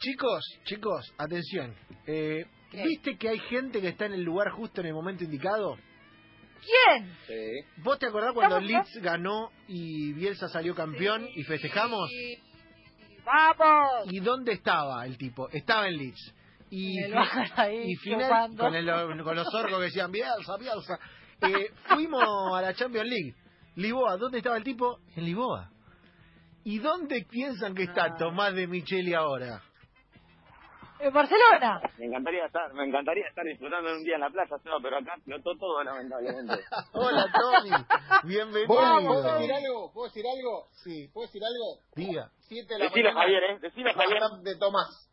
Chicos, chicos, atención. Eh. ¿Viste que hay gente que está en el lugar justo en el momento indicado? ¿Quién? Sí. ¿Vos te acordás cuando ¿Cómo, Leeds ganó y Bielsa salió campeón y festejamos? Sí. ¡Vamos! ¿Y dónde estaba el tipo? Estaba en Leeds. Y, el ahí, final con, el- con los orcos que decían Bielsa, Bielsa. Eh, fuimos a la Champions League. Lisboa, ¿dónde estaba el tipo? En Lisboa. ¿Y dónde piensan que está Ah. Tomás de Micheli ahora? En Barcelona. Me encantaría estar, me encantaría estar disfrutando de un día en la playa, Seba, pero acá explotó todo lamentablemente. Hola, Tommy. ¿Puedo, Bienvenido. puedo decir algo? ¿Puedo decir algo? Sí. ¿Puedo decir algo? Diga. 7 de la Decilo mañana. Javier, eh, decilo Javier. De Tomás.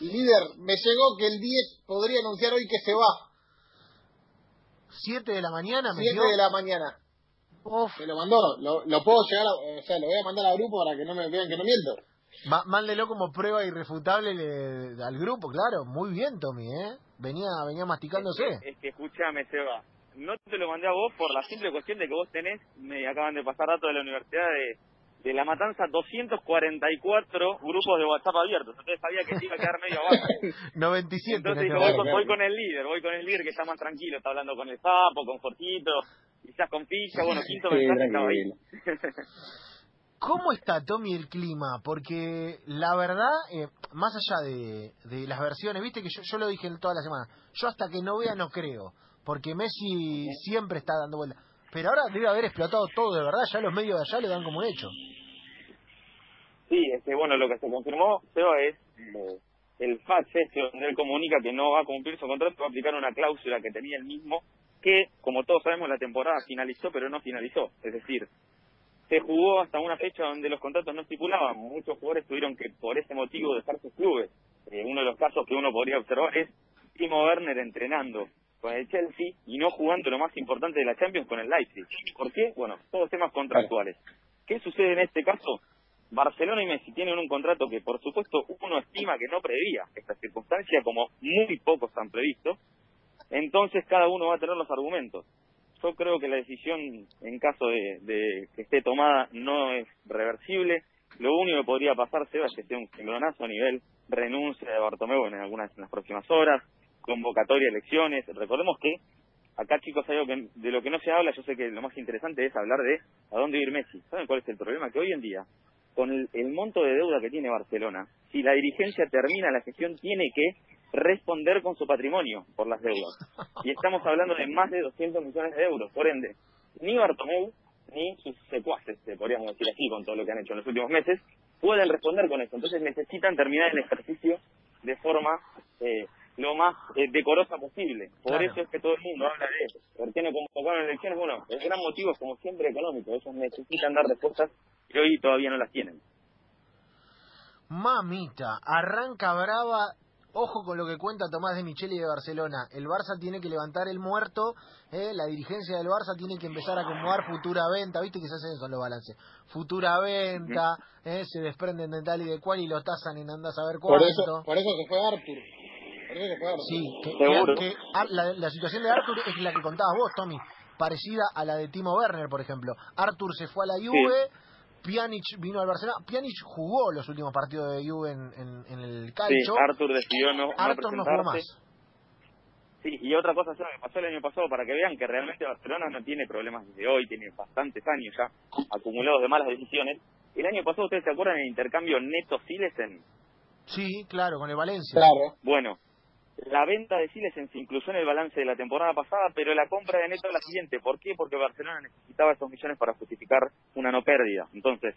Líder, me llegó que el 10 podría anunciar hoy que se va. ¿Siete de la mañana me 7 dio? de la mañana. Uf. Me lo mandó. Lo, lo puedo llegar a, O sea, lo voy a mandar al grupo para que no me vean que no miento. Ma- mándelo como prueba irrefutable le- al grupo, claro. Muy bien, Tommy, ¿eh? Venía, venía masticándose. Es que escúchame, Seba. No te lo mandé a vos por la simple cuestión de que vos tenés, me acaban de pasar datos de la Universidad de, de La Matanza, 244 grupos de WhatsApp abiertos. Entonces sabía que iba a quedar medio abajo. 97. Entonces en digo, este voy, con, voy con el líder, voy con el líder que está más tranquilo, está hablando con el sapo, con Jorgito, quizás con Pilla, bueno, quinto mensaje estaba ahí. ¿Cómo está, Tommy, el clima? Porque la verdad, eh, más allá de, de las versiones, viste que yo, lo dije toda la semana, yo hasta que no vea no creo, porque Messi siempre está dando vueltas. Pero ahora debe haber explotado todo, de verdad, ya los medios de allá le dan como hecho. Sí, este, bueno, lo que se confirmó, Seba, es eh, el fax este donde él comunica que no va a cumplir su contrato, va a aplicar una cláusula que tenía el mismo, que, como todos sabemos, la temporada finalizó, pero no finalizó. Es decir, se jugó hasta una fecha donde los contratos no estipulaban. Muchos jugadores tuvieron que, por ese motivo, dejar sus clubes. Eh, uno de los casos que uno podría observar es Timo Werner entrenando con el Chelsea y no jugando lo más importante de la Champions con el Leipzig. ¿Por qué? Bueno, todos temas contractuales. ¿Qué sucede en este caso? Barcelona y Messi tienen un contrato que, por supuesto, uno estima que no prevía esta circunstancia, como muy pocos han previsto. Entonces, cada uno va a tener los argumentos. Yo creo que la decisión, en caso de, de que esté tomada, no es reversible. Lo único que podría pasar, Seba, es que sea un cimbronazo a nivel renuncia de Bartomeu en algunas las próximas horas, convocatoria, elecciones. Recordemos que acá, chicos, algo que, de lo que no se habla. Yo sé que lo más interesante es hablar de a dónde ir Messi. ¿Saben cuál es el problema? Que hoy en día, con el, el monto de deuda que tiene Barcelona, si la dirigencia termina la gestión, tiene que responder con su patrimonio por las deudas. Y estamos hablando de más de 200 millones de euros. Por ende, ni Bartomeu ni sus secuaces, eh, podríamos decir así, con todo lo que han hecho en los últimos meses, pueden responder con eso. Entonces necesitan terminar el ejercicio de forma eh, lo más eh, decorosa posible. Por Claro. eso es que todo el mundo habla de eso. ¿Por qué no convocaron elecciones? Bueno, el gran motivo es como siempre económico. Ellos necesitan dar respuestas que hoy todavía no las tienen. Mamita, arranca brava. Ojo con lo que cuenta Tomás de Micheli de Barcelona. El Barça tiene que levantar el muerto. eh, la dirigencia del Barça tiene que empezar a acomodar futura venta. Viste que se hacen eso en los balances. Futura venta. eh, se desprenden de tal y de cual y lo tasan en andas a ver Por cuánto. eso, por eso se fue Arthur. Por eso se fue Arthur. Sí, que, Seguro. la, la situación de Arthur es la que contabas vos, Tommy, parecida a la de Timo Werner, por ejemplo. Arthur se fue a la Juve, Pjanic vino al Barcelona. Pjanic jugó los últimos partidos de Juve en, en- en el Sí, calcio. Arthur decidió no, no Arthur no jugó presentarse. más. Sí, y otra cosa que pasó el año pasado, para que vean que realmente Barcelona no tiene problemas desde hoy, tiene bastantes años ya acumulados de malas decisiones. El año pasado, ¿ustedes se acuerdan del intercambio Neto-Silesen? Sí, claro, con el Valencia. Claro. Bueno, la venta de Silesen se incluyó en el balance de la temporada pasada, pero la compra de Neto la siguiente. ¿Por qué? Porque Barcelona necesitaba esos millones para justificar una no pérdida. Entonces,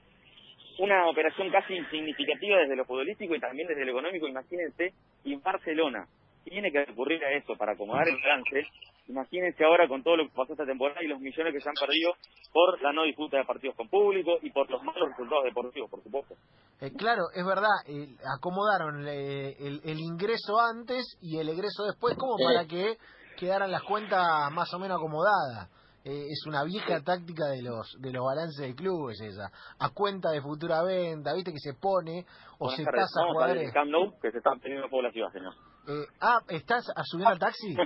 una operación casi insignificativa desde lo futbolístico y también desde lo económico. Imagínense, y Barcelona tiene que recurrir a eso para acomodar el balance. Imagínense ahora con todo lo que pasó esta temporada y los millones que se han perdido por la no disputa de partidos con público y por los malos resultados deportivos, por supuesto. Eh, claro, es verdad, eh, acomodaron eh, el, el ingreso antes y el egreso después como para que quedaran las cuentas más o menos acomodadas. Eh, es una vieja táctica de los de los balances de clubes esa. A cuenta de futura venta, viste que se pone o Buenas se tardes. tasa Vamos a ver jugadores. el Camp Nou, que se están teniendo señor. Eh, ah, ¿estás a subir al taxi?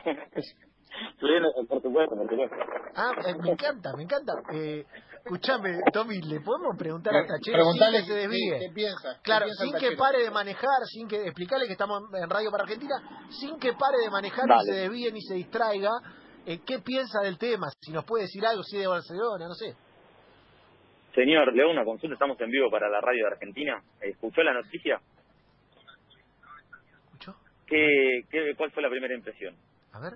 Sí, por supuesto, por supuesto. Ah, eh, me encanta, me encanta. Eh, Escuchame, Tommy, ¿le podemos preguntar a Tachero Preguntarle sin que se desvíe? qué piensa. qué Claro, piensa sin que pare de manejar, sin que explicarle que estamos en Radio para Argentina, sin que pare de manejar Dale. y se desvíe ni se distraiga, eh, ¿qué piensa del tema? Si nos puede decir algo, si es de Barcelona, no sé. Señor, le hago una consulta, estamos en vivo para la radio de Argentina. ¿Escuchó la noticia? ¿Qué, qué, ¿Cuál fue la primera impresión? A ver.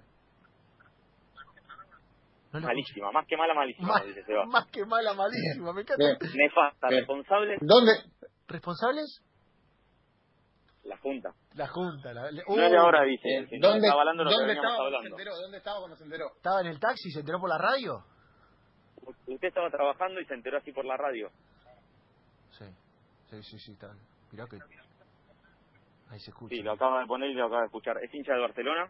No Malísima, más que mala, malísima, escucho. dice Seba. Más, más que mala, malísima, me encanta. Bien. Nefasta, Bien. responsable, ¿Dónde? ¿Responsables? la Junta. La Junta. La, le- No Uh, ahora, dice. Eh, ¿Dónde, está avalando lo que ¿dónde veníamos estaba cuando se hablando. enteró? ¿Dónde estaba cuando se enteró? ¿Estaba en el taxi y se enteró por la radio? Usted estaba trabajando y se enteró así por la radio. Sí, sí, sí, sí, está. Mirá que... Ahí se escucha. Sí, lo acaba de poner y lo acaba de escuchar. Es hincha del Barcelona,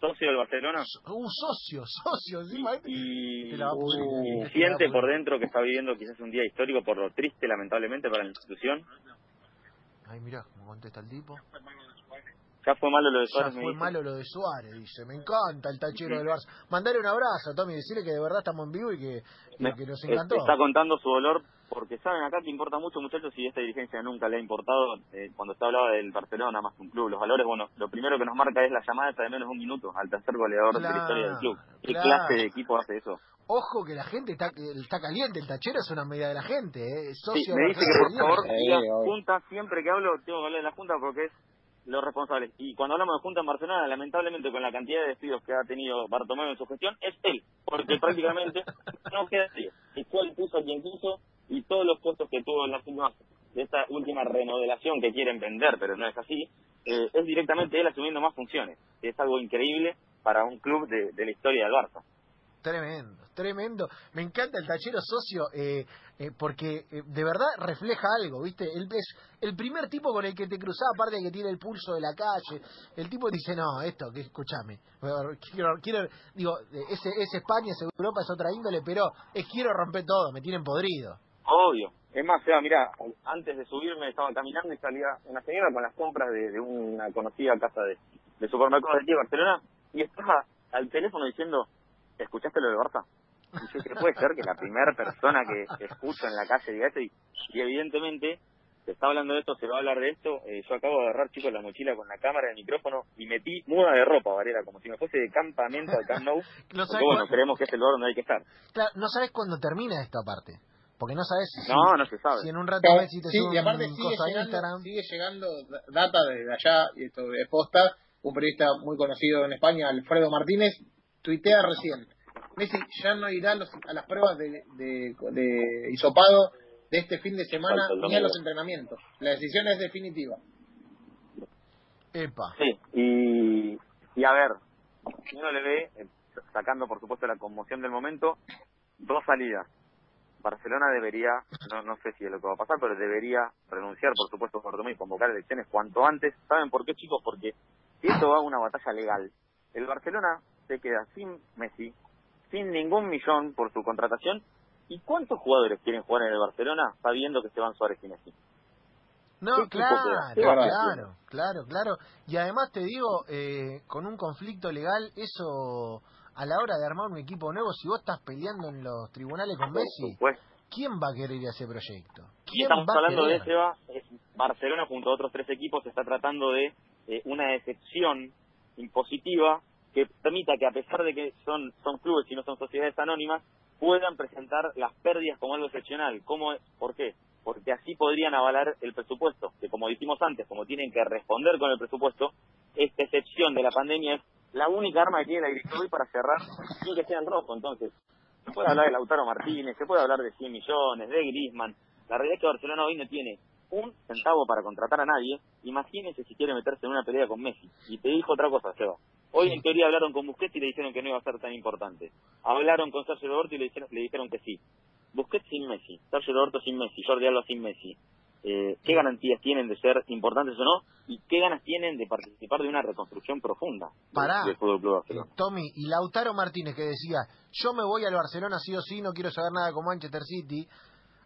socio del Barcelona Un socio, socio, encima. y, Te la va a pudrir, y te la va a siente por dentro que está viviendo quizás un día histórico por lo triste, lamentablemente, para la institución. Ay, mirá, cómo contesta el tipo. Ya fue malo lo de Ya Suárez, me fue malo lo de Suárez, dice. Me encanta el tachero Ujú. del Barça. Mandale un abrazo, Tommy, decirle que de verdad estamos en vivo y que, y Me- que nos encantó. Está contando su dolor porque saben acá que importa mucho, muchachos, y esta dirigencia nunca le ha importado eh, cuando usted hablaba del Barcelona más que un club. Los valores, bueno, lo primero que nos marca es la llamada esa de menos de un minuto al tercer goleador de la historia del club. ¿Qué Claro, clase de equipo hace eso? Ojo que la gente está, está caliente, el tachero es una medida de la gente, ¿eh? Es Sí, socio me dice que por favor obvio. junta, siempre que hablo tengo que hablar de la junta porque es los responsables. Y cuando hablamos de junta en Barcelona, lamentablemente con la cantidad de despidos que ha tenido Bartomeu en su gestión, es él, porque prácticamente no queda así. Y cuál puso a quien quiso y todos los costos que tuvo en las últimas, de esta última remodelación que quieren vender, pero no es así, eh, es directamente él asumiendo más funciones. Es algo increíble para un club de, la historia del Barça. Tremendo, tremendo. Me encanta el tachero socio eh, eh, porque eh, de verdad refleja algo, ¿viste? Él es el primer tipo con el que te cruzaba, aparte de que tiene el pulso de la calle. El tipo dice, no, esto, que escúchame. Quiero, quiero, digo, ese, es España, es Europa, es otra índole, pero es quiero romper todo, me tienen podrido. Obvio. Es más, Seba, mira, antes de subirme estaba caminando y salía una señora con las compras de, de una conocida casa de, de supermercados de aquí de Barcelona y estaba al teléfono diciendo, ¿escuchaste lo de Barça? Y yo dije, puede ser que la primera persona que escucho en la calle diga esto y, y evidentemente se está hablando de esto, se va a hablar de esto. Eh, yo acabo de agarrar, chicos, la mochila con la cámara, el micrófono y metí muda de ropa, Varela, como si me fuese de campamento al Camp Nou. No Porque sabes, bueno, creemos que es el lugar donde hay que estar. claro, no sabes cuándo termina esto aparte. Porque no sabes si, No, no se sabe. si en un rato Claro, Messi te sí, y aparte sigue cosa llegando, Instagram. sigue llegando da- data desde allá, y esto de posta, un periodista muy conocido en España, Alfredo Martínez, tuitea recién, Messi ya no irá a, los- a las pruebas de, de, de hisopado de este fin de semana ni a los entrenamientos. La decisión es definitiva. Epa. Sí, y, y a ver, uno le ve, eh, sacando por supuesto la conmoción del momento, dos salidas. Barcelona debería, no, no sé si es lo que va a pasar, pero debería renunciar, por supuesto, Bartomeu y convocar elecciones cuanto antes. ¿Saben por qué, chicos? Porque si esto va a una batalla legal, el Barcelona se queda sin Messi, sin ningún millón por su contratación. ¿Y cuántos jugadores quieren jugar en el Barcelona sabiendo que se van Suárez y Messi? No, ¿Qué equipo claro, claro, claro, claro. Y además te digo, eh, con un conflicto legal, eso a la hora de armar un equipo nuevo, si vos estás peleando en los tribunales con Messi. ¿quién va a querer ir a ese proyecto? ¿Quién estamos va a hablando de? Seba, eh, Barcelona junto a otros tres equipos está tratando de eh, una excepción impositiva que permita que a pesar de que son, son clubes y no son sociedades anónimas, puedan presentar las pérdidas como algo excepcional. ¿Cómo, ¿Por qué? Porque así podrían avalar el presupuesto, que como dijimos antes, como tienen que responder con el presupuesto, esta excepción de la pandemia es la única arma que tiene la hoy para cerrar sin que sea en rojo. Entonces, se puede hablar de Lautaro Martínez, se puede hablar de 100 millones, de Griezmann. La realidad es que Barcelona hoy no tiene un centavo para contratar a nadie. Imagínense si quiere meterse en una pelea con Messi. Y te dijo otra cosa, Seba. Hoy en teoría hablaron con Busquets y le dijeron que no iba a ser tan importante. Hablaron con Sergio Roberto y le dijeron, le dijeron que sí. Busquets sin Messi, Sergio Roberto sin Messi, Jordi Alba sin Messi. Eh, ¿Qué garantías tienen de ser importantes o no? ¿Y qué ganas tienen de participar de una reconstrucción profunda Pará. del Fútbol Club Eh, Barcelona? Tommy y Lautaro Martínez que decía, yo me voy al Barcelona sí o sí, no quiero saber nada con Manchester City.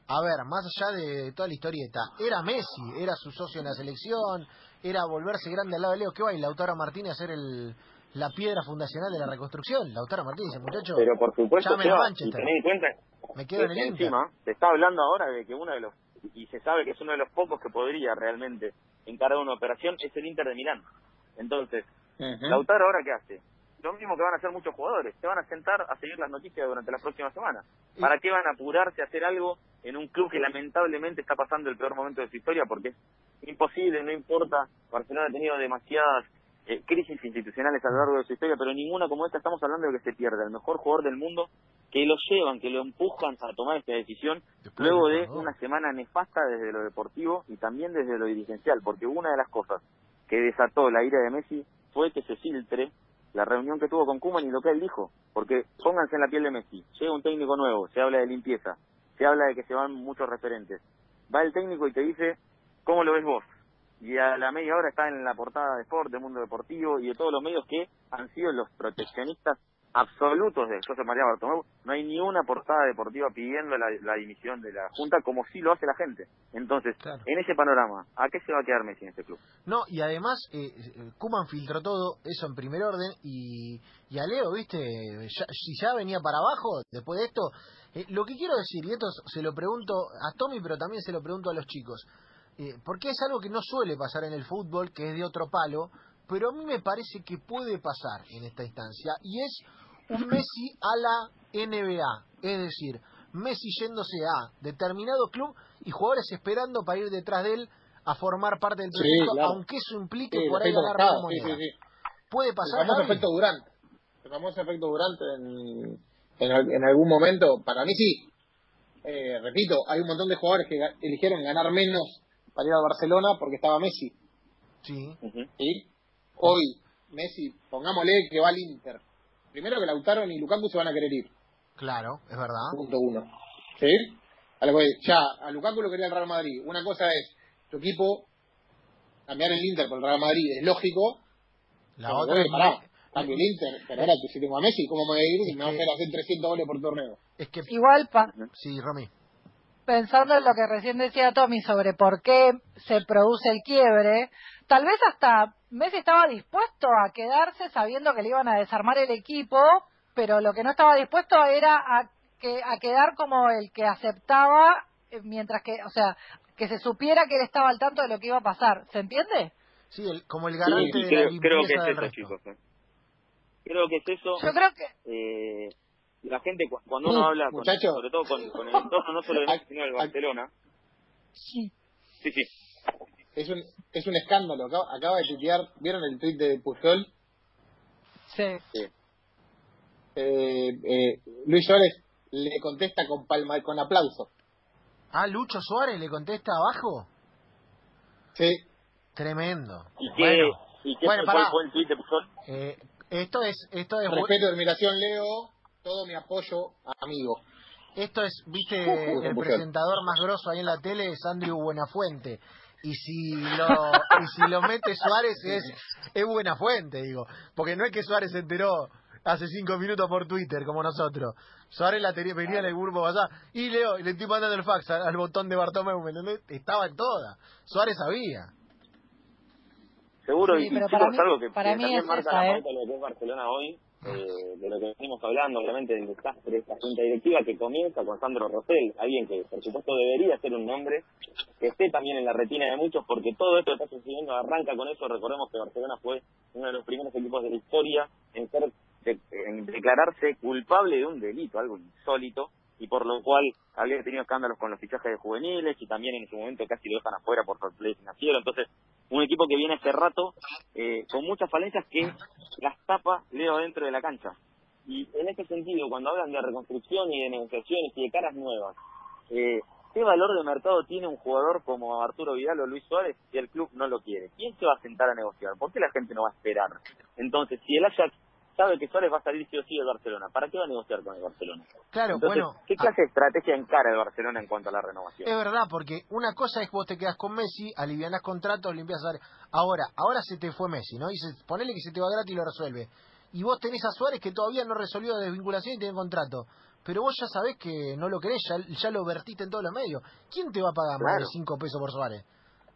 A ver, más allá de toda la historieta, era Messi, era su socio en la selección, era volverse grande al lado de Leo. ¿Qué va? Y Lautaro Martínez a ser el, la piedra fundacional de la reconstrucción. Lautaro Martínez, muchacho. Pero por supuesto, y en cuenta Me quedo en el encima se está hablando ahora de que uno de los, y se sabe que es uno de los pocos que podría realmente encarar una operación, es el Inter de Milán. Entonces, Ujú. Lautaro ahora qué hace? Lo mismo que van a hacer muchos jugadores, se van a sentar a seguir las noticias durante las próximas semanas. ¿Para qué van a apurarse a hacer algo en un club que lamentablemente está pasando el peor momento de su historia? Porque es imposible, no importa, Barcelona ha tenido demasiadas eh, crisis institucionales a lo largo de su historia, pero ninguna como esta estamos hablando de que se pierde el mejor jugador del mundo, que lo llevan, que lo empujan a tomar esta decisión Después luego de una semana nefasta desde lo deportivo y también desde lo dirigencial, porque una de las cosas que desató la ira de Messi fue que se filtre la reunión que tuvo con Kuman y lo que él dijo, porque pónganse en la piel de Messi, llega un técnico nuevo, se habla de limpieza, se habla de que se van muchos referentes, va el técnico y te dice, ¿cómo lo ves vos? Y a la media hora está en la portada de Sport, de Mundo Deportivo y de todos los medios que han sido los proteccionistas absolutos de José María Bartomeu. No hay ni una portada deportiva pidiendo la, la dimisión de la Junta como sí lo hace la gente. Entonces, Claro. en ese panorama, ¿a qué se va a quedar Messi en este club? No, y además, eh, eh, Kuman filtró todo eso en primer orden y, y a Leo, viste, Ya- si ya venía para abajo después de esto, eh, lo que quiero decir, y esto se lo pregunto a Tommy, pero también se lo pregunto a los chicos, eh, porque es algo que no suele pasar en el fútbol, que es de otro palo, pero a mí me parece que puede pasar en esta instancia, y es un Messi a la NBA, es decir, Messi yéndose a determinado club y jugadores esperando para ir detrás de él a formar parte del Sí, proyecto, claro. aunque eso implique Sí, por el ahí ganar sí, moneda. sí. Puede El pasar, famoso Javi? efecto Durant. El famoso efecto Durant en, en, en algún momento, para mí sí. Eh, repito, hay un montón de jugadores que eligieron ganar menos para ir a Barcelona porque estaba Messi. Sí. ¿sí? Hoy, Messi, pongámosle que va al Inter. Primero que Lautaro ni Lukaku se van a querer ir. claro, es verdad. Punto uno. ¿Sí? A lo que- ya, a Lukaku lo quería el Real Madrid. Una cosa es, tu equipo, cambiar el Inter por el Real Madrid es lógico. La pero, otra es, pará, cambio el Inter. Pero ahora, si tengo a Messi, ¿cómo me voy a ir si me va a que- hacer hacer 300 goles por torneo? es que... Igual, pa- Sí, Romy. Pensando en lo que recién decía Tommy sobre por qué se produce el quiebre, tal vez hasta Messi estaba dispuesto a quedarse sabiendo que le iban a desarmar el equipo, pero lo que no estaba dispuesto era a, que, a quedar como el que aceptaba, eh, mientras que, o sea, que se supiera que él estaba al tanto de lo que iba a pasar. ¿Se entiende? Sí, el- como el garante sí, de creo, la limpieza creo que es del eso, resto. chicos. Creo que es eso. Yo creo que eh, la gente, cu- cuando uno habla, con- sobre todo con, con el entorno, no solo del Messi, sino del Barcelona. sí. Sí, sí. Es un, es un escándalo. Acaba, acaba de tuitear, ¿vieron el tweet de Pujol? Sí. sí. Eh, eh, Luis Suárez le contesta con palma con aplauso. Ah, Lucho Suárez le contesta abajo. Sí, Tremendo. ¿Y qué, Bueno, y qué bueno, fue, cuál pará. fue el tweet de Pujol? eh, esto es, esto es, respeto y admiración, Leo. Todo mi apoyo, amigo. esto es, viste, Uh, el presentador más grosso ahí en la tele es Andrew Buenafuente. Y si lo, y si lo mete Suárez es, es buena fuente, digo. Porque no es que Suárez se enteró hace cinco minutos por Twitter, como nosotros. Suárez la tenía, venía en el grupo allá. Y Leo, y le estoy mandando el fax al, al botón de Bartomeu, ¿me entendés? Estaba en toda. Suárez sabía. Seguro, Sí, y, y pero chicos, para mí- algo que, para que mí también es marca esa, la ¿eh? de lo que es Barcelona hoy, eh, de lo que venimos hablando, obviamente, del desastre de esta junta directiva que comienza con Sandro Rosell, alguien que, por supuesto, debería ser un nombre que esté también en la retina de muchos, porque todo esto que está sucediendo arranca con eso. Recordemos que Barcelona fue uno de los primeros equipos de la historia en, ser, en declararse culpable de un delito, algo insólito, y por lo cual había tenido escándalos con los fichajes de juveniles y también en su momento casi lo dejan afuera por play financiero. Entonces, un equipo que viene hace rato eh, con muchas falencias que las tapa Leo dentro de la cancha. Y en ese sentido, cuando hablan de reconstrucción y de negociaciones y de caras nuevas, eh, ¿qué valor de mercado tiene un jugador como Arturo Vidal o Luis Suárez si el club no lo quiere? ¿Quién se va a sentar a negociar? ¿Por qué la gente no va a esperar? Entonces, si el Ajax sabe que Suárez va a salir sí o sí del Barcelona, ¿para qué va a negociar con el Barcelona? Claro, Entonces, bueno. ¿qué ah, clase de estrategia encara el Barcelona en cuanto a la renovación? Es verdad, porque una cosa es que vos te quedas con Messi, alivianás contratos, limpias Suárez. Ahora, ahora se te fue Messi, ¿no? Y se, ponele que se te va gratis y lo resuelve. Y vos tenés a Suárez que todavía no resolvió la desvinculación y tiene contrato. Pero vos ya sabés que no lo querés, ya, ya lo vertiste en todos los medios. ¿Quién te va a pagar más de Claro. 5 pesos por Suárez?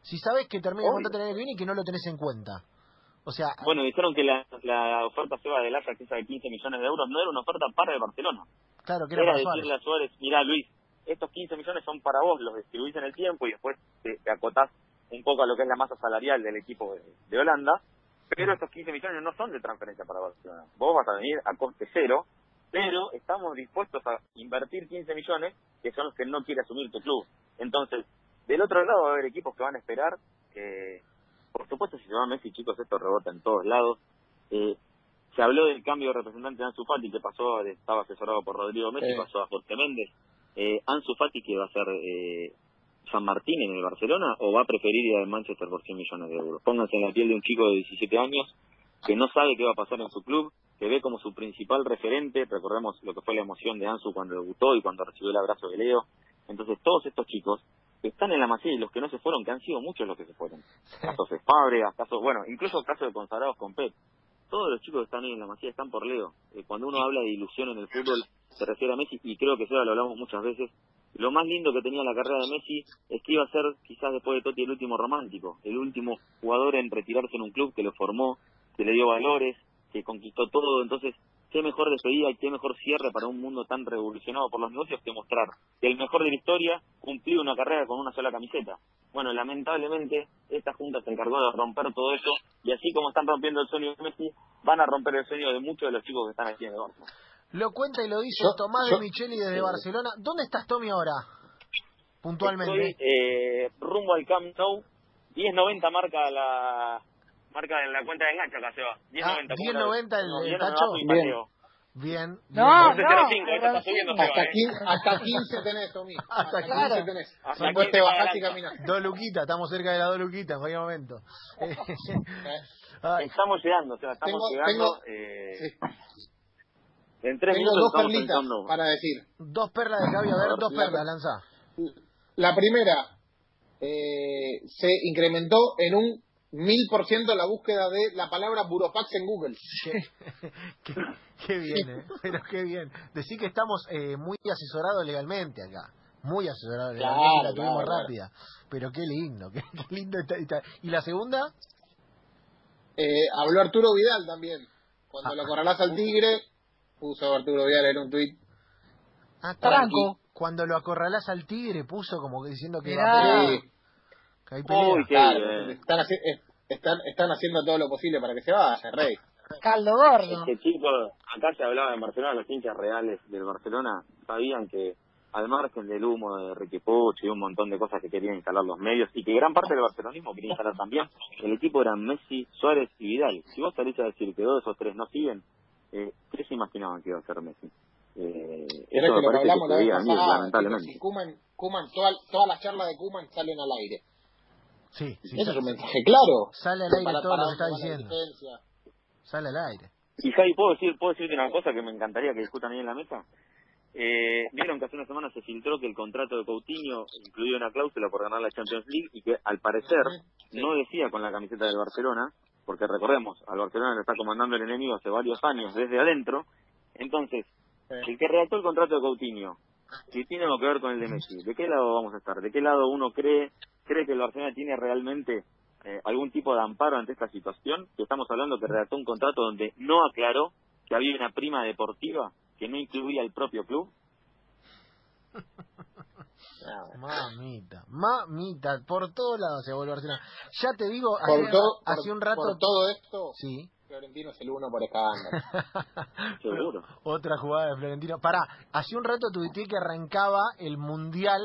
Si sabés que termina el contrato el año que viene y que no lo tenés en cuenta. O sea, Bueno, dijeron que la, la oferta Seba del Ajax, esa de 15 millones de euros, no era una oferta para el Barcelona. claro que era Era para Suárez. decirle a Suárez, mira Luis, estos 15 millones son para vos, los distribuís en el tiempo y después te, te acotás un poco a lo que es la masa salarial del equipo de, de Holanda, pero estos 15 millones no son de transferencia para Barcelona. Vos vas a venir a coste cero, pero estamos dispuestos a invertir 15 millones, que son los que no quiere asumir tu club. Entonces, del otro lado va a haber equipos que van a esperar que, por supuesto, si se va Messi, chicos, esto rebota en todos lados. Eh, se habló del cambio de representante de Ansu Fati, que pasó, estaba asesorado por Rodrigo Messi, Sí. pasó a Jorge Méndez. Eh, Ansu Fati, que va a ser eh, San Martín en el Barcelona, o va a preferir ir al Manchester por 100 millones de euros. Pónganse en la piel de un chico de 17 años que no sabe qué va a pasar en su club, que ve como su principal referente, recordemos lo que fue la emoción de Ansu cuando debutó y cuando recibió el abrazo de Leo. Entonces, todos estos chicos que están en la masía y los que no se fueron, que han sido muchos los que se fueron. Casos de Fábregas, casos, bueno, incluso casos de consagrados con Pep. Todos los chicos que están ahí en la masía están por Leo. Eh, cuando uno habla de ilusión en el fútbol, se refiere a Messi, y creo que eso lo hablamos muchas veces. Lo más lindo que tenía la carrera de Messi es que iba a ser, quizás después de Totti, el último romántico, el último jugador en retirarse en un club que lo formó, que le dio valores, que conquistó todo. Entonces, qué mejor despedida y qué mejor cierre para un mundo tan revolucionado por los negocios que mostrar que el mejor de la historia cumplió una carrera con una sola camiseta. Bueno, lamentablemente, esta junta se encargó de romper todo eso y así como están rompiendo el sueño de Messi, van a romper el sueño de muchos de los chicos que están aquí en el Barça. Lo cuenta y lo dice Yo- Tomás yo- de Micheli desde Barcelona. ¿Dónde estás, Tommy, ahora? Puntualmente. Estoy eh, rumbo al Camp Nou, 10.90 marca la marca en la cuenta de enganche acá se va. 10.90. Ah, ¿cómo 10.90 la- el- no, el 10.90 tacho. y Bien. No, bien. no, 11.05, esto está subiendo, pero se va, Hasta, eh. 15, hasta 15 tenés, Tommy. Hasta Hasta 15 claro. tenés. Hasta Después 15 te bajás y caminás. Dos luquitas, estamos cerca de las dos luquitas en cualquier momento. Ay, Estamos llegando, o sea, estamos Tengo- llegando. tengo- eh, Sí. En tres Tengo minutos dos perlitas para decir. dos perlas de Gaby, a ver, dos la- perlas, lanza. La primera, eh, se incrementó en un mil por ciento la búsqueda de la palabra burofax en Google. Qué, qué bien, eh. pero qué bien. Decir que estamos eh, muy asesorados legalmente acá. Muy asesorados Claro, legalmente, la tuvimos claro, claro. rápida. Pero qué lindo, qué, qué lindo está, está. ¿Y la segunda? Eh, habló Arturo Vidal también. Cuando Ah. lo acorralás al tigre, puso Arturo Vidal en un tuit. Ah, Tranco. Cuando lo acorralás al tigre puso como que diciendo que Mirá. va a que hay pelea. Uy, qué claro, bien. están, haci- eh, están, están haciendo todo lo posible para que se vaya, Rey. Caldo gordo. Es que chicos, acá se hablaba de Barcelona, los hinchas reales del Barcelona sabían que al margen del humo de Ricky Puch y un montón de cosas que querían instalar los medios y que gran parte del barcelonismo quería instalar también, el equipo eran Messi, Suárez y Vidal. Si vos salís a decir que dos de esos tres no siguen, eh, ¿qué se imaginaban que iba a hacer Messi? Eh, Pero es eso que me lo que parece que hablamos se la vez pasada, lamentablemente. si Koeman, Koeman, toda- todas las charlas de Kuman salen al aire. Sí, sí, Eso es sale, un mensaje claro. sale al aire Para- todo para lo que está diciendo. Sale al aire. Y Javi, ¿puedo, decir, ¿puedo decirte una cosa que me encantaría que discutan ahí en la mesa? Eh, Vieron que hace una semana se filtró que el contrato de Coutinho incluía una cláusula por ganar la Champions League y que al parecer Sí. no decía con la camiseta del Barcelona, porque recordemos, al Barcelona le está comandando el enemigo hace varios años desde adentro. Entonces, Sí. el que redactó el contrato de Coutinho, si tiene algo que ver con el de Messi, ¿de qué lado vamos a estar? ¿De qué lado uno cree cree que el Barcelona tiene realmente eh, algún tipo de amparo ante esta situación? Que estamos hablando que redactó un contrato donde no aclaró que había una prima deportiva que no incluía el propio club. Mamita, mamita, por todos lados se vuelve Barcelona. Ya te digo, Por, hace, todo, hace por- un rato... por todo esto, Sí, Florentino es el uno por escándalo. Seguro. otra jugada de Florentino. Pará, hace un rato tuiteé que arrancaba el mundial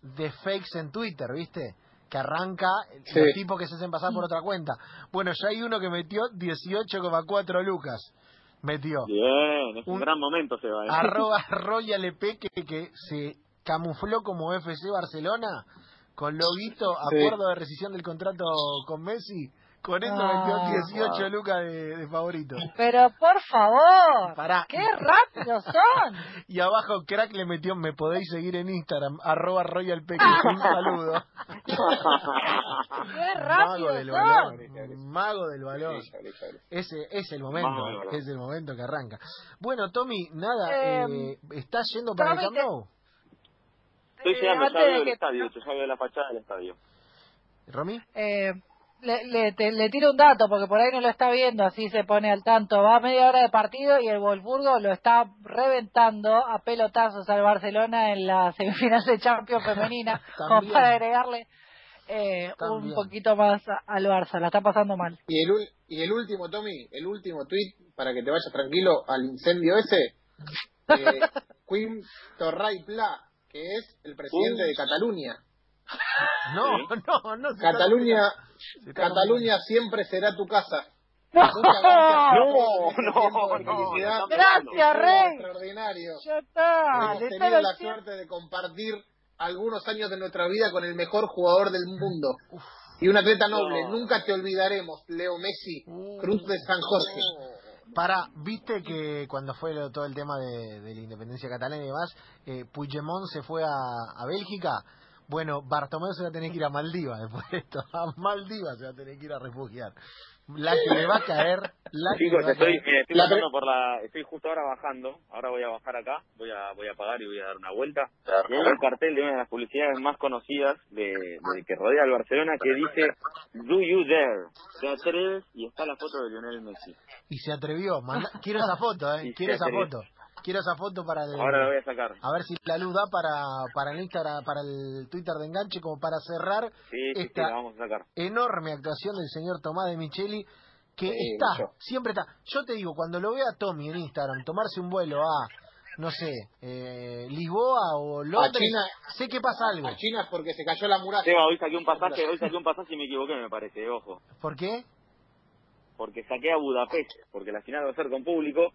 de fakes en Twitter, ¿viste? Que arranca Sí. los tipos que se hacen pasar por otra cuenta. Bueno, ya hay uno que metió 18,4 lucas. Metió. Bien, es un, Un- gran momento, Seba. ¿eh? Arroba Royal EP que, que se camufló como FC Barcelona con loguito, Sí. acuerdo de rescisión del contrato con Messi. Con eso Ah, metió 18 wow. lucas de, de favorito. Pero por favor, Pará. qué rápidos son. Y abajo Crack le metió, me podéis seguir en Instagram, arroba Royal Peque. Un saludo. Qué Mago rápidos del son. balón. Mago del Fabri. Ese es el momento, Mago es el momento que arranca. Bueno, Tommy, nada, Eh, eh, ¿estás yendo para el Tommy, Camp te- Nou? Estoy Eh, llegando, ya veo el estadio, ya veo la fachada del estadio. ¿Romy? Eh, le, le, te- le tiro un dato porque por ahí no lo está viendo, así se pone al tanto. Va a media hora de partido y el Wolfsburgo lo está reventando a pelotazos al Barcelona en la semifinal de Champions femenina, como para agregarle eh, un poquito más al Barça. La está pasando mal. Y el, y el último, Tommy, el último tweet, para que te vayas tranquilo al incendio ese, eh, Quim Torray Pla, que es el presidente de Cataluña. No, no, no. Cataluña, Cataluña siempre será tu casa. ¡No! No, no, no, Gracias, Rey. Extraordinario. Ya está. Hemos tenido la suerte de compartir algunos años de nuestra vida con el mejor jugador del mundo. Y un atleta noble. No. Nunca te olvidaremos, Leo Messi, Uh. Cruz de San José. Para, viste que cuando fue todo el tema de, de la independencia catalana y demás, eh, Puigdemont se fue a, a Bélgica. Bueno, Bartomeu se va a tener que ir a Maldivas después de esto. A Maldivas se va a tener que ir a refugiar. La que le va a caer, la que Chicos, le va a estoy, caer. estoy La bajando por la, estoy justo ahora bajando, ahora voy a bajar acá, voy a, voy a pagar y voy a dar una vuelta. Y hay un cartel de una de las publicidades más conocidas de, de que rodea al Barcelona que dice Do you dare? Te atreves y está la foto de Lionel Messi. Y se atrevió. manda- Quiero esa foto, eh. Y Quiero se esa atrevió. foto. Quiero esa foto para el... Ahora la voy a sacar. A ver si la luz da para, para el Instagram, para el Twitter de enganche, como para cerrar Sí, sí, sí, esta la vamos a sacar. enorme actuación del señor Tomás de Micheli, que Sí, está, mucho. siempre está. Yo te digo, cuando lo veo a Tommy en Instagram tomarse un vuelo a, no sé, eh, Lisboa o Londres, China. sé que pasa algo. A China es porque se cayó la muralla. Seba, hoy saqué un pasaje, hoy saqué un pasaje y me equivoqué, me parece, ojo. ¿Por qué? Porque saqué a Budapest, porque la final va a ser con público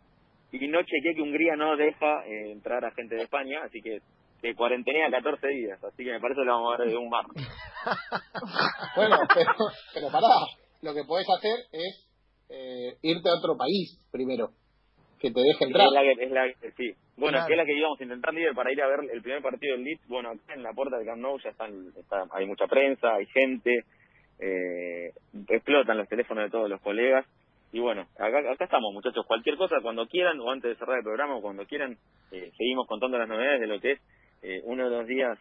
y no chequeé que Hungría no deja eh, entrar a gente de España, así que que cuarentenea 14 días, así que me parece que lo vamos a ver de un mar. Bueno, pero, pero pará. Lo que podés hacer es eh, irte a otro país primero. Que te deje entrar. Es la que, es la que- sí. Bueno, Claro. que es la que íbamos a intentar líder para ir a ver el primer partido del Leeds. Bueno, acá en la puerta del Camp Nou ya están, está- hay mucha prensa, hay gente, eh, explotan los teléfonos de todos los colegas. Y bueno, acá, acá estamos muchachos, cualquier cosa cuando quieran o antes de cerrar el programa o cuando quieran, eh, seguimos contando las novedades de lo que es eh, uno de los días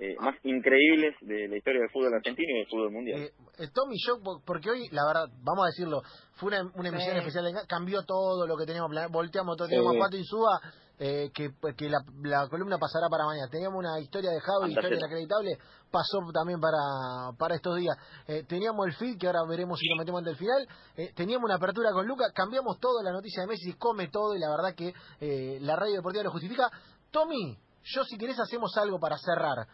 eh, más increíbles de la historia del fútbol argentino y del fútbol mundial. Eh, eh, Tommy, yo, po- porque hoy, la verdad, vamos a decirlo, fue una, una emisión Sí. especial, cambió todo lo que teníamos planeado, volteamos todo, Sí. teníamos a Pato Insúa, eh, que, que la, la columna pasará para mañana. Teníamos una historia de Javi, historia inacreditable, pasó también para, para estos días. Eh, teníamos el feed, que ahora veremos si lo metemos ante el final. Eh, teníamos una apertura con Luca, cambiamos todo, la noticia de Messi come todo, y la verdad que eh, la radio deportiva lo justifica. Tommy, yo si querés hacemos algo para cerrar.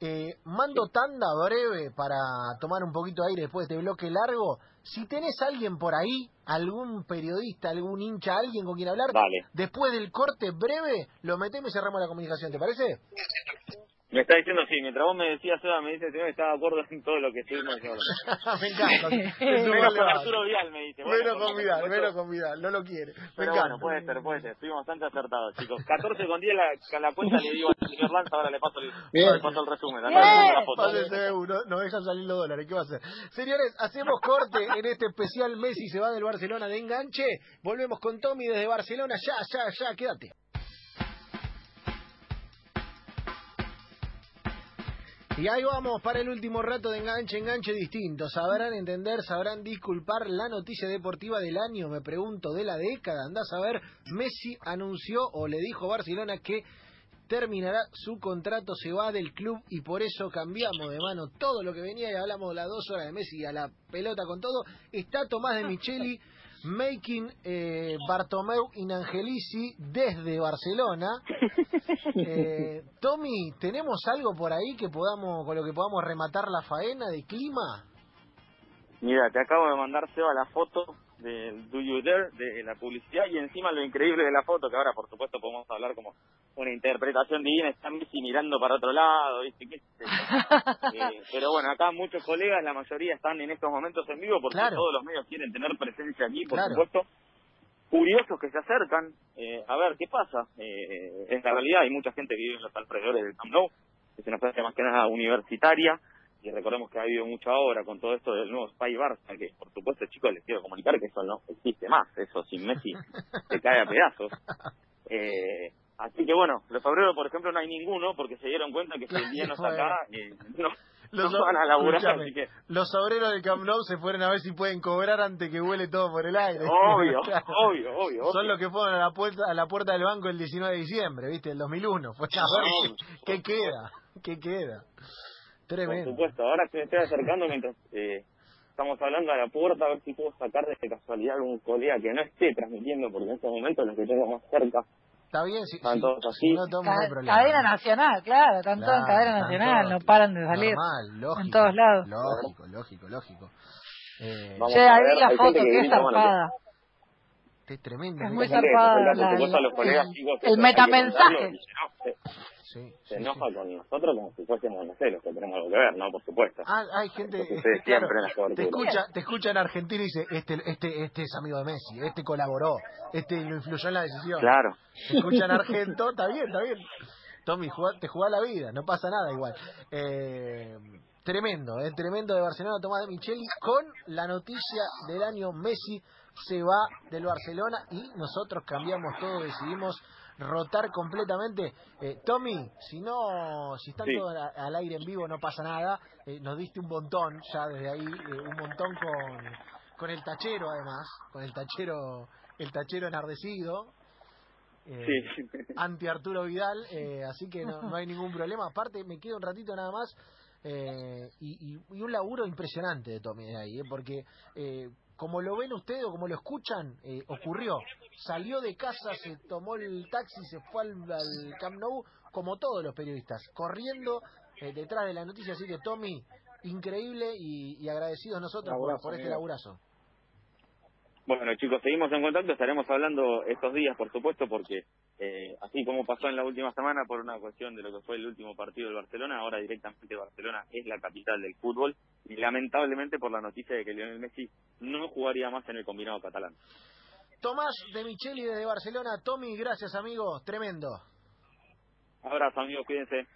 Eh, mando tanda breve para tomar un poquito de aire después de este bloque largo. Si tenés alguien por ahí, algún periodista, algún hincha, alguien con quien hablar, Vale. después del corte breve, lo metemos y cerramos la comunicación, ¿te parece? Me está diciendo, sí, mientras vos me decías, Seba, me dice, señor, estaba de acuerdo en todo lo que estuvimos diciendo. Me encanta. Menos con debate. Arturo Vidal, me dice. Bueno, Menos por con Vidal, supuesto. menos con Vidal, no lo quiere. Me Pero encanta. bueno, puede ser, puede ser. Estuvimos bastante acertados, chicos. 14 con 10 la, la cuenta le digo al señor Lanza, ahora le paso el, Bien. le paso el resumen. Acá le la foto. Uno, no dejan salir los dólares, ¿qué va a hacer? Señores, hacemos corte en este especial Messi se va del Barcelona de enganche. Volvemos con Tommy desde Barcelona, ya, ya, ya, quédate. Y ahí vamos para el último rato de enganche, enganche distinto. Sabrán entender, sabrán disculpar la noticia deportiva del año, me pregunto, de la década. Andás a ver, Messi anunció o le dijo Barcelona que terminará su contrato, se va del club y por eso cambiamos de mano todo lo que venía y hablamos las dos horas de Messi a la pelota con todo. Está Tomás de Micheli, making eh, Bartomeu in Angelici desde Barcelona. Eh, Tommy, ¿tenemos algo por ahí que podamos con lo que podamos rematar la faena de clima? Mira, te acabo de mandar, Seba, la foto del Do You Dare, de la publicidad, y encima lo increíble de la foto, que ahora, por supuesto, podemos hablar como una interpretación divina, está Messi mirando para otro lado. Eh, pero bueno, acá muchos colegas, la mayoría están en estos momentos en vivo, porque Claro. todos los medios quieren tener presencia aquí, por Claro. supuesto. Curiosos que se acercan, eh, a ver qué pasa. Eh, en la realidad hay mucha gente que vive en los alrededores del Camp Nou, es una plaza más que nada universitaria, y recordemos que ha habido mucha obra con todo esto del nuevo Spy Barça, que por supuesto chicos les quiero comunicar que eso no existe más, eso sin Messi se cae a pedazos. Eh, Así que bueno, los obreros, por ejemplo, no hay ninguno porque se dieron cuenta que si el día no está acá, eh, no, Los, no van a laburar, escuchame, así que los obreros del Camp Nou se fueron a ver si pueden cobrar antes que huele todo por el aire. obvio, Claro. obvio, obvio, Son obvio. los que fueron a la puerta a la puerta del banco el 19 de diciembre, ¿viste? El 2001. Fue a ver qué queda, qué queda. Por supuesto, ahora que me estoy acercando mientras eh, estamos hablando a la puerta, a ver si puedo sacar de casualidad algún colega que no esté transmitiendo, porque en estos momentos los que tengo más cerca Está bien, si, Están si- todos si así. no Ca- cadena nacional, claro, están todos en cadena nacional, todos. no paran de salir. Normal, lógico. en todos lados. Lógico, lógico, lógico. Eh, Vamos Che, a ahí la foto, que bueno, zarpada. Es tremendo. Es muy que zarpada el- colegas el- que metamensaje. se enoja- Sí, Se sí, enoja sí. con nosotros como si fuésemos, no sé, los que tenemos algo que ver, ¿no? Por supuesto. Ah, hay gente Eso eh, claro, siempre te escucha, te escucha en Argentina y dice, este, este, este es amigo de Messi, este colaboró, este lo influyó en la decisión. Claro. Te escucha en Argento, está bien, está bien. Tommy, jugá- te jugá la vida, no pasa nada igual. Eh, tremendo, eh, tremendo de Barcelona Tomás de Micheli con la noticia del año Messi se va del Barcelona y nosotros cambiamos todo, decidimos rotar completamente. Eh, Tommy, si no, si están Sí. todos al aire en vivo no pasa nada, eh, nos diste un montón ya desde ahí, eh, un montón con, con el tachero además, con el tachero, el tachero enardecido. Sí. anti Arturo Vidal, así que no, no hay ningún problema. Aparte, me quedo un ratito nada más y, y- y un laburo impresionante de Tommy de ahí, porque como lo ven ustedes o como lo escuchan, eh, ocurrió. Salió de casa, se tomó el taxi, se fue al, al Camp Nou, como todos los periodistas, corriendo eh, detrás de la noticia. Así que Tommy, increíble y, y agradecidos nosotros por, Laburazo, por este laburazo. Bueno, chicos, seguimos en contacto. Estaremos hablando estos días, por supuesto, porque eh, así como pasó en la última semana por una cuestión de lo que fue el último partido del Barcelona, ahora directamente Barcelona es la capital del fútbol y lamentablemente por la noticia de que Lionel Messi no jugaría más en el combinado catalán. Tomás de Micheli desde Barcelona. Tommy, gracias amigos, tremendo. Abrazo, amigos, cuídense.